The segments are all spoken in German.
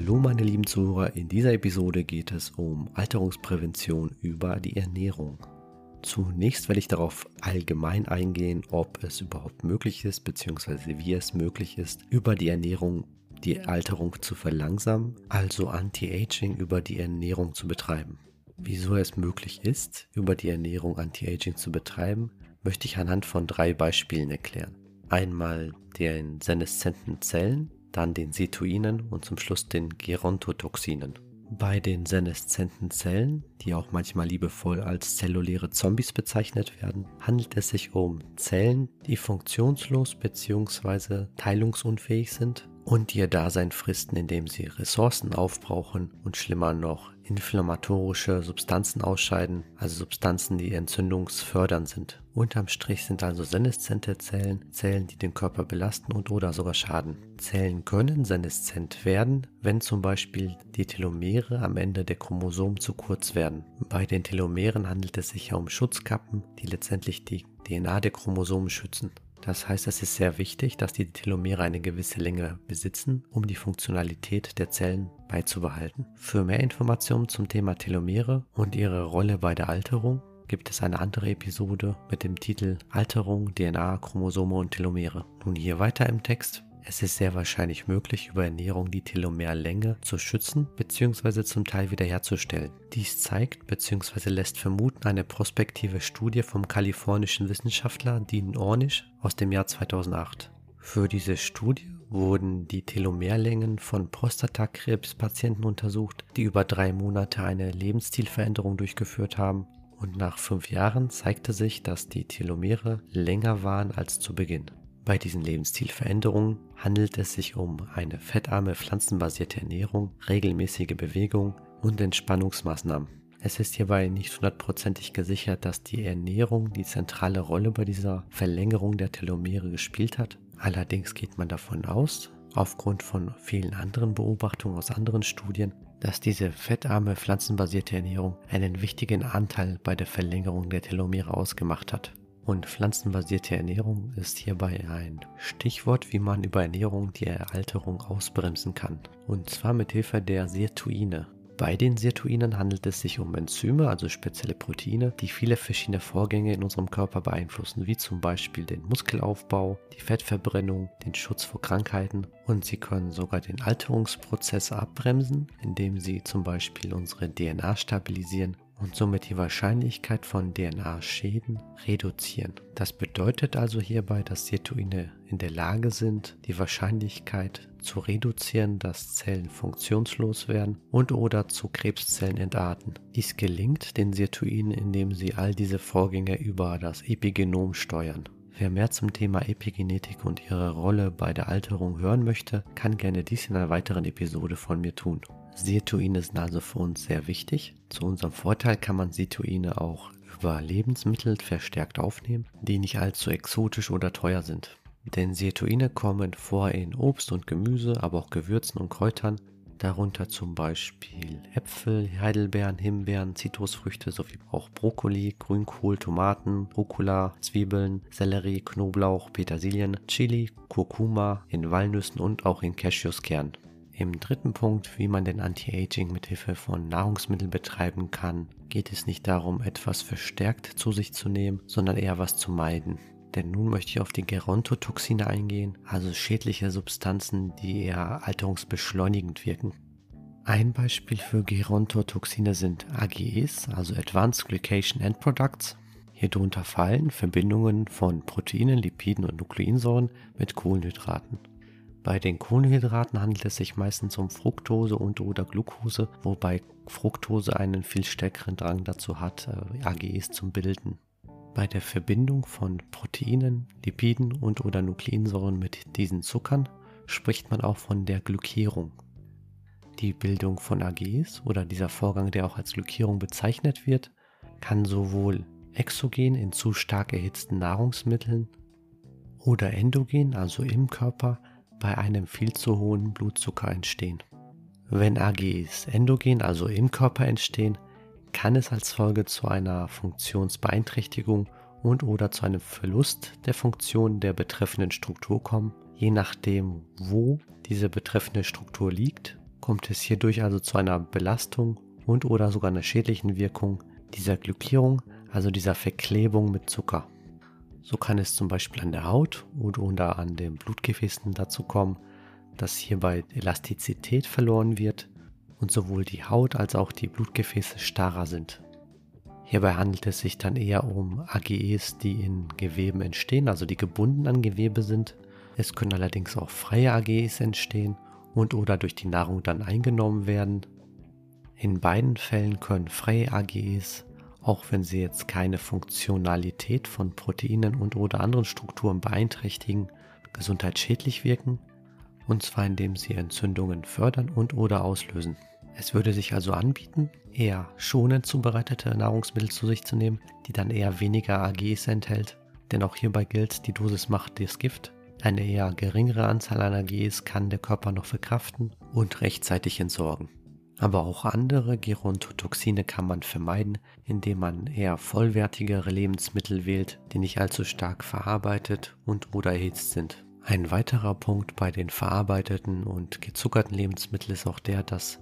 Hallo meine lieben Zuhörer, in dieser Episode geht es um Alterungsprävention über die Ernährung. Zunächst werde ich darauf allgemein eingehen, ob es überhaupt möglich ist, beziehungsweise wie es möglich ist, über die Ernährung die Alterung zu verlangsamen, also Anti-Aging über die Ernährung zu betreiben. Wieso es möglich ist, über die Ernährung Anti-Aging zu betreiben, möchte ich anhand von drei Beispielen erklären. Einmal den seneszenten Zellen, dann den Situinen und zum Schluss den Gerontotoxinen. Bei den seneszenten Zellen, die auch manchmal liebevoll als zelluläre Zombies bezeichnet werden, handelt es sich um Zellen, die funktionslos bzw. teilungsunfähig sind und ihr Dasein fristen, indem sie Ressourcen aufbrauchen und schlimmer noch inflammatorische Substanzen ausscheiden, also Substanzen, die entzündungsfördernd sind. Unterm Strich sind also seneszente Zellen Zellen, die den Körper belasten und oder sogar schaden. Zellen können seneszent werden, wenn zum Beispiel die Telomere am Ende der Chromosomen zu kurz werden. Bei den Telomeren handelt es sich ja um Schutzkappen, die letztendlich die DNA der Chromosomen schützen. Das heißt, es ist sehr wichtig, dass die Telomere eine gewisse Länge besitzen, um die Funktionalität der Zellen beizubehalten. Für mehr Informationen zum Thema Telomere und ihre Rolle bei der Alterung gibt es eine andere Episode mit dem Titel Alterung, DNA, Chromosome und Telomere. Nun hier weiter im Text. Es ist sehr wahrscheinlich möglich, über Ernährung die Telomerlänge zu schützen bzw. zum Teil wiederherzustellen. Dies zeigt bzw. lässt vermuten eine prospektive Studie vom kalifornischen Wissenschaftler Dean Ornish aus dem Jahr 2008. Für diese Studie wurden die Telomerlängen von Prostatakrebspatienten untersucht, die über drei Monate eine Lebensstilveränderung durchgeführt haben und nach fünf Jahren zeigte sich, dass die Telomere länger waren als zu Beginn. Bei diesen Lebensstilveränderungen handelt es sich um eine fettarme pflanzenbasierte Ernährung, regelmäßige Bewegung und Entspannungsmaßnahmen. Es ist hierbei nicht hundertprozentig gesichert, dass die Ernährung die zentrale Rolle bei dieser Verlängerung der Telomere gespielt hat. Allerdings geht man davon aus, aufgrund von vielen anderen Beobachtungen aus anderen Studien, dass diese fettarme pflanzenbasierte Ernährung einen wichtigen Anteil bei der Verlängerung der Telomere ausgemacht hat. Und pflanzenbasierte Ernährung ist hierbei ein Stichwort, wie man über Ernährung die Eralterung ausbremsen kann. Und zwar mit Hilfe der Sirtuine. Bei den Sirtuinen handelt es sich um Enzyme, also spezielle Proteine, die viele verschiedene Vorgänge in unserem Körper beeinflussen, wie zum Beispiel den Muskelaufbau, die Fettverbrennung, den Schutz vor Krankheiten und sie können sogar den Alterungsprozess abbremsen, indem sie zum Beispiel unsere DNA stabilisieren und somit die Wahrscheinlichkeit von DNA-Schäden reduzieren. Das bedeutet also hierbei, dass Sirtuine in der Lage sind, die Wahrscheinlichkeit zu reduzieren, dass Zellen funktionslos werden und oder zu Krebszellen entarten. Dies gelingt den Sirtuinen, indem sie all diese Vorgänge über das Epigenom steuern. Wer mehr zum Thema Epigenetik und ihre Rolle bei der Alterung hören möchte, kann gerne dies in einer weiteren Episode von mir tun. Sirtuine sind also für uns sehr wichtig. Zu unserem Vorteil kann man Sirtuine auch über Lebensmittel verstärkt aufnehmen, die nicht allzu exotisch oder teuer sind. Denn Sirtuine kommen vor in Obst und Gemüse, aber auch Gewürzen und Kräutern, darunter zum Beispiel Äpfel, Heidelbeeren, Himbeeren, Zitrusfrüchte sowie auch Brokkoli, Grünkohl, Tomaten, Rucola, Zwiebeln, Sellerie, Knoblauch, Petersilien, Chili, Kurkuma, in Walnüssen und auch in Cashewskern. Im dritten Punkt, wie man den Anti-Aging mit Hilfe von Nahrungsmitteln betreiben kann, geht es nicht darum, etwas verstärkt zu sich zu nehmen, sondern eher was zu meiden. Denn nun möchte ich auf die Gerontotoxine eingehen, also schädliche Substanzen, die eher alterungsbeschleunigend wirken. Ein Beispiel für Gerontotoxine sind AGEs, also Advanced Glycation End Products. Hier drunter fallen Verbindungen von Proteinen, Lipiden und Nukleinsäuren mit Kohlenhydraten. Bei den Kohlenhydraten handelt es sich meistens um Fructose und oder Glucose, wobei Fructose einen viel stärkeren Drang dazu hat, äh, AGEs zu bilden. Bei der Verbindung von Proteinen, Lipiden und oder Nukleinsäuren mit diesen Zuckern spricht man auch von der Glykierung. Die Bildung von AGEs oder dieser Vorgang, der auch als Glykierung bezeichnet wird, kann sowohl exogen in zu stark erhitzten Nahrungsmitteln oder endogen, also im Körper, bei einem viel zu hohen Blutzucker entstehen. Wenn AGEs endogen, also im Körper entstehen, kann es als Folge zu einer Funktionsbeeinträchtigung und oder zu einem Verlust der Funktion der betreffenden Struktur kommen. Je nachdem, wo diese betreffende Struktur liegt, kommt es hierdurch also zu einer Belastung und oder sogar einer schädlichen Wirkung dieser Glykierung, also dieser Verklebung mit Zucker. So kann es zum Beispiel an der Haut oder an den Blutgefäßen dazu kommen, dass hierbei Elastizität verloren wird und sowohl die Haut als auch die Blutgefäße starrer sind. Hierbei handelt es sich dann eher um AGEs, die in Geweben entstehen, also die gebunden an Gewebe sind. Es können allerdings auch freie AGEs entstehen und oder durch die Nahrung dann eingenommen werden. In beiden Fällen können freie AGEs, auch wenn sie jetzt keine Funktionalität von Proteinen und oder anderen Strukturen beeinträchtigen, gesundheitsschädlich wirken, und zwar indem sie Entzündungen fördern und oder auslösen. Es würde sich also anbieten, eher schonend zubereitete Nahrungsmittel zu sich zu nehmen, die dann eher weniger AGs enthält, denn auch hierbei gilt, die Dosis macht das Gift. Eine eher geringere Anzahl an AGs kann der Körper noch verkraften und rechtzeitig entsorgen. Aber auch andere Gerontotoxine kann man vermeiden, indem man eher vollwertigere Lebensmittel wählt, die nicht allzu stark verarbeitet und oder erhitzt sind. Ein weiterer Punkt bei den verarbeiteten und gezuckerten Lebensmitteln ist auch der, dass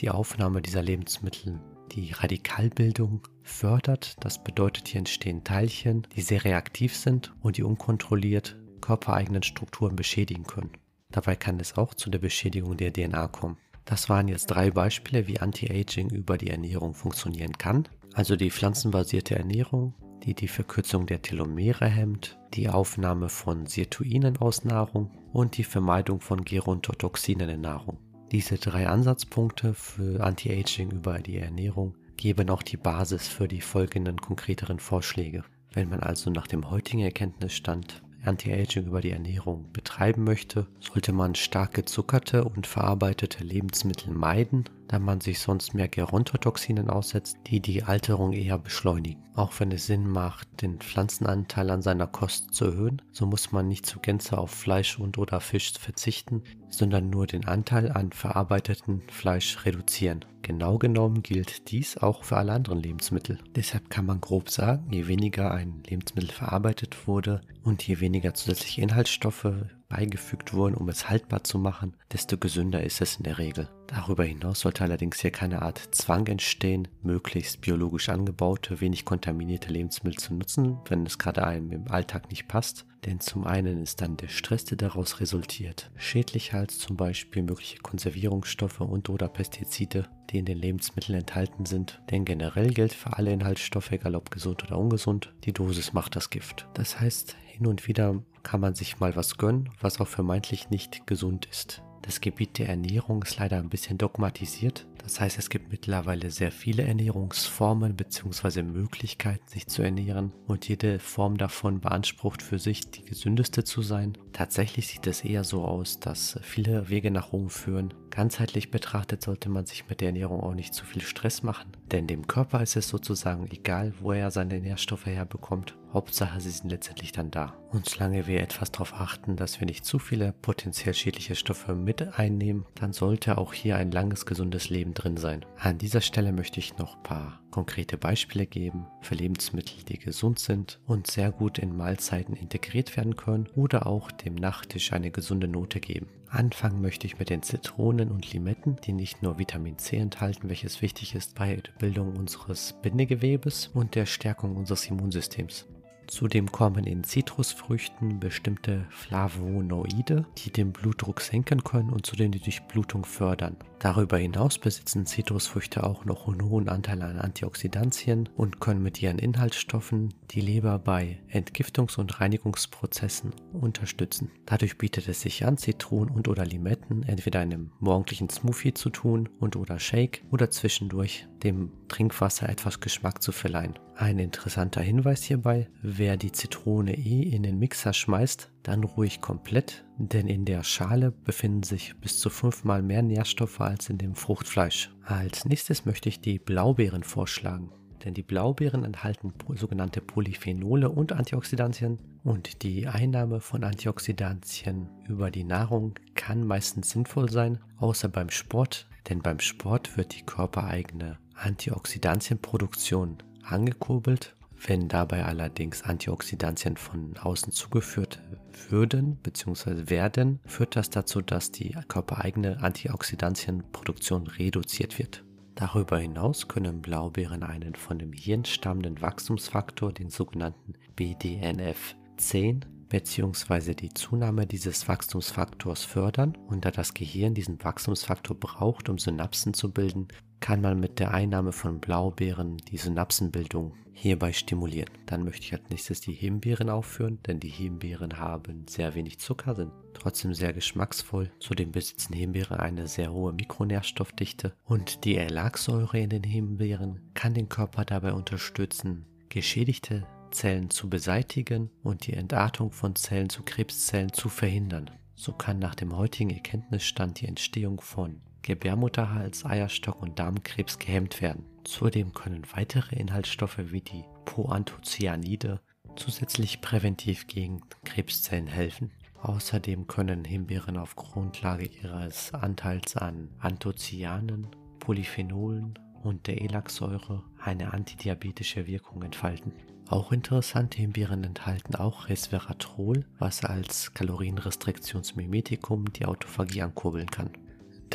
die Aufnahme dieser Lebensmittel die Radikalbildung fördert. Das bedeutet, hier entstehen Teilchen, die sehr reaktiv sind und die unkontrolliert körpereigenen Strukturen beschädigen können. Dabei kann es auch zu der Beschädigung der DNA kommen. Das waren jetzt drei Beispiele, wie Anti-Aging über die Ernährung funktionieren kann. Also die pflanzenbasierte Ernährung, die die Verkürzung der Telomere hemmt, die Aufnahme von Sirtuinen aus Nahrung und die Vermeidung von Gerontotoxinen in Nahrung. Diese drei Ansatzpunkte für Anti-Aging über die Ernährung geben auch die Basis für die folgenden konkreteren Vorschläge. Wenn man also nach dem heutigen Erkenntnisstand Anti-Aging über die Ernährung betreiben möchte, sollte man stark gezuckerte und verarbeitete Lebensmittel meiden, da man sich sonst mehr Gerontotoxinen aussetzt, die die Alterung eher beschleunigen. Auch wenn es Sinn macht, den Pflanzenanteil an seiner Kost zu erhöhen, so muss man nicht zu Gänze auf Fleisch und oder Fisch verzichten, sondern nur den Anteil an verarbeiteten Fleisch reduzieren. Genau genommen gilt dies auch für alle anderen Lebensmittel. Deshalb kann man grob sagen, je weniger ein Lebensmittel verarbeitet wurde und je weniger zusätzliche Inhaltsstoffe beigefügt wurden, um es haltbar zu machen, desto gesünder ist es in der Regel. Darüber hinaus sollte allerdings hier keine Art Zwang entstehen, möglichst biologisch angebaute, wenig kontaminierte Lebensmittel zu nutzen, wenn es gerade einem im Alltag nicht passt. Denn zum einen ist dann der Stress, der daraus resultiert, schädlicher als zum Beispiel mögliche Konservierungsstoffe und oder Pestizide, die in den Lebensmitteln enthalten sind. Denn generell gilt für alle Inhaltsstoffe, egal ob gesund oder ungesund, die Dosis macht das Gift. Das heißt, hin und wieder kann man sich mal was gönnen, was auch vermeintlich nicht gesund ist. Das Gebiet der Ernährung ist leider ein bisschen dogmatisiert. Das heißt, es gibt mittlerweile sehr viele Ernährungsformen bzw. Möglichkeiten, sich zu ernähren und jede Form davon beansprucht für sich die gesündeste zu sein. Tatsächlich sieht es eher so aus, dass viele Wege nach Rom führen. Ganzheitlich betrachtet sollte man sich mit der Ernährung auch nicht zu viel Stress machen, denn dem Körper ist es sozusagen egal, wo er seine Nährstoffe herbekommt. Hauptsache, sie sind letztendlich dann da. Und solange wir etwas darauf achten, dass wir nicht zu viele potenziell schädliche Stoffe mit einnehmen, dann sollte auch hier ein langes, gesundes Leben drin sein. An dieser Stelle möchte ich noch ein paar konkrete Beispiele geben für Lebensmittel, die gesund sind und sehr gut in Mahlzeiten integriert werden können oder auch dem Nachtisch eine gesunde Note geben. Anfangen möchte ich mit den Zitronen und Limetten, die nicht nur Vitamin C enthalten, welches wichtig ist bei der Bildung unseres Bindegewebes und der Stärkung unseres Immunsystems. Zudem kommen in Zitrusfrüchten bestimmte Flavonoide, die den Blutdruck senken können und zudem die Durchblutung fördern. Darüber hinaus besitzen Zitrusfrüchte auch noch einen hohen Anteil an Antioxidantien und können mit ihren Inhaltsstoffen die Leber bei Entgiftungs- und Reinigungsprozessen unterstützen. Dadurch bietet es sich an, Zitronen und oder Limetten entweder in einem morgendlichen Smoothie zu tun und oder Shake oder zwischendurch dem Trinkwasser etwas Geschmack zu verleihen. Ein interessanter Hinweis hierbei, wer die Zitrone eh in den Mixer schmeißt, dann ruhig komplett, denn in der Schale befinden sich bis zu fünfmal mehr Nährstoffe als in dem Fruchtfleisch. Als nächstes möchte ich die Blaubeeren vorschlagen, denn die Blaubeeren enthalten sogenannte Polyphenole und Antioxidantien und die Einnahme von Antioxidantien über die Nahrung kann meistens sinnvoll sein, außer beim Sport, denn beim Sport wird die körpereigene Antioxidantienproduktion angekurbelt Wenn dabei allerdings Antioxidantien von außen zugeführt würden bzw. werden, führt das dazu, dass die körpereigene Antioxidantienproduktion reduziert wird. Darüber hinaus können Blaubeeren einen von dem Hirn stammenden Wachstumsfaktor, den sogenannten BDNF10, bzw. die Zunahme dieses Wachstumsfaktors fördern und da das Gehirn diesen Wachstumsfaktor braucht, um Synapsen zu bilden, kann man mit der Einnahme von Blaubeeren die Synapsenbildung hierbei stimulieren. Dann möchte ich als nächstes die Himbeeren aufführen, denn die Himbeeren haben sehr wenig Zucker, sind trotzdem sehr geschmacksvoll. Zudem besitzen Himbeeren eine sehr hohe Mikronährstoffdichte und die Erlagsäure in den Himbeeren kann den Körper dabei unterstützen, geschädigte Zellen zu beseitigen und die Entartung von Zellen zu Krebszellen zu verhindern. So kann nach dem heutigen Erkenntnisstand die Entstehung von Gebärmutterhals, Eierstock und Darmkrebs gehemmt werden. Zudem können weitere Inhaltsstoffe wie die Poanthocyanide zusätzlich präventiv gegen Krebszellen helfen. Außerdem können Himbeeren auf Grundlage ihres Anteils an Anthocyanen, Polyphenolen und der Elaxsäure eine antidiabetische Wirkung entfalten. Auch interessante Himbeeren enthalten auch Resveratrol, was als Kalorienrestriktionsmimetikum die Autophagie ankurbeln kann.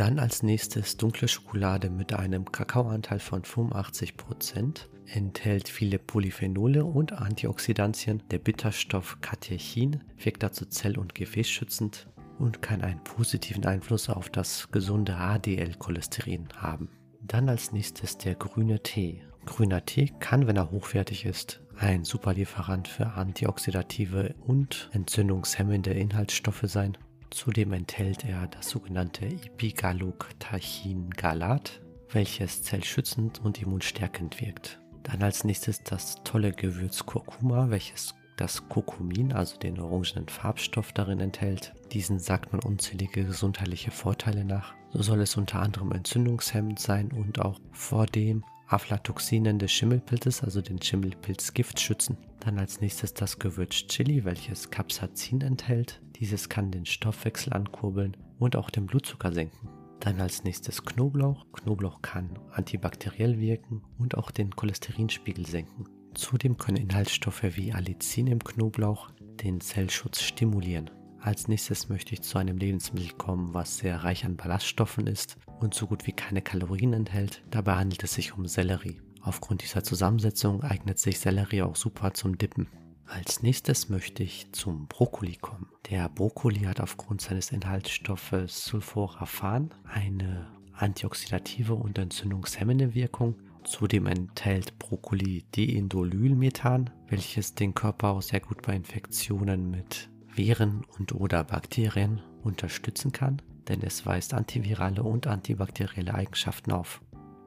Dann als nächstes dunkle Schokolade mit einem Kakaoanteil von 85%, enthält viele Polyphenole und Antioxidantien. Der Bitterstoff Catechin wirkt dazu zell- und gefäßschützend und kann einen positiven Einfluss auf das gesunde HDL-Cholesterin haben. Dann als nächstes der grüne Tee. Grüner Tee kann, wenn er hochwertig ist, ein super Lieferant für antioxidative und entzündungshemmende Inhaltsstoffe sein. Zudem enthält er das sogenannte Ipigalloctachin-Galat, welches zellschützend und immunstärkend wirkt. Dann als nächstes das tolle Gewürz Kurkuma, welches das Kurkumin, also den orangenen Farbstoff darin enthält. Diesen sagt man unzählige gesundheitliche Vorteile nach. So soll es unter anderem entzündungshemmend sein und auch vor dem Aflatoxinen des Schimmelpilzes, also den Schimmelpilzgift, schützen. Dann als nächstes das Gewürz Chili, welches Capsaicin enthält. Dieses kann den Stoffwechsel ankurbeln und auch den Blutzucker senken. Dann als nächstes Knoblauch. Knoblauch kann antibakteriell wirken und auch den Cholesterinspiegel senken. Zudem können Inhaltsstoffe wie Allicin im Knoblauch den Zellschutz stimulieren. Als nächstes möchte ich zu einem Lebensmittel kommen, was sehr reich an Ballaststoffen ist und so gut wie keine Kalorien enthält. Dabei handelt es sich um Sellerie. Aufgrund dieser Zusammensetzung eignet sich Sellerie auch super zum Dippen. Als nächstes möchte ich zum Brokkoli kommen. Der Brokkoli hat aufgrund seines Inhaltsstoffes Sulforaphan eine antioxidative und entzündungshemmende Wirkung. Zudem enthält Brokkoli Deindolylmethan, welches den Körper auch sehr gut bei Infektionen mit Viren und oder Bakterien unterstützen kann, denn es weist antivirale und antibakterielle Eigenschaften auf.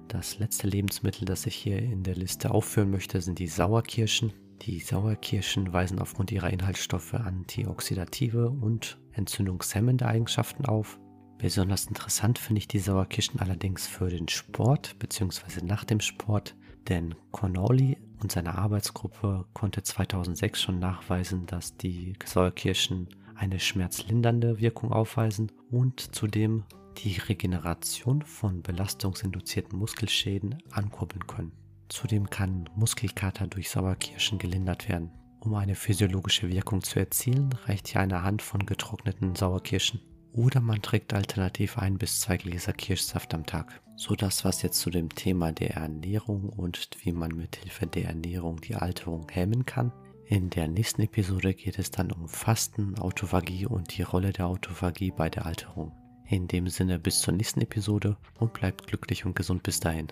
Das letzte Lebensmittel, das ich hier in der Liste aufführen möchte, sind die Sauerkirschen. Die Sauerkirschen weisen aufgrund ihrer Inhaltsstoffe antioxidative und entzündungshemmende Eigenschaften auf. Besonders interessant finde ich die Sauerkirschen allerdings für den Sport bzw. nach dem Sport, denn Connolly und seine Arbeitsgruppe konnte 2006 schon nachweisen, dass die Säuerkirschen eine schmerzlindernde Wirkung aufweisen und zudem die Regeneration von belastungsinduzierten Muskelschäden ankurbeln können. Zudem kann Muskelkater durch Sauerkirschen gelindert werden. Um eine physiologische Wirkung zu erzielen, reicht hier eine Hand von getrockneten Sauerkirschen. Oder man trägt alternativ ein bis zwei Gläser Kirschsaft am Tag. So das was jetzt zu dem Thema der Ernährung und wie man mit Hilfe der Ernährung die Alterung hemmen kann. In der nächsten Episode geht es dann um Fasten, Autophagie und die Rolle der Autophagie bei der Alterung. In dem Sinne bis zur nächsten Episode und bleibt glücklich und gesund bis dahin.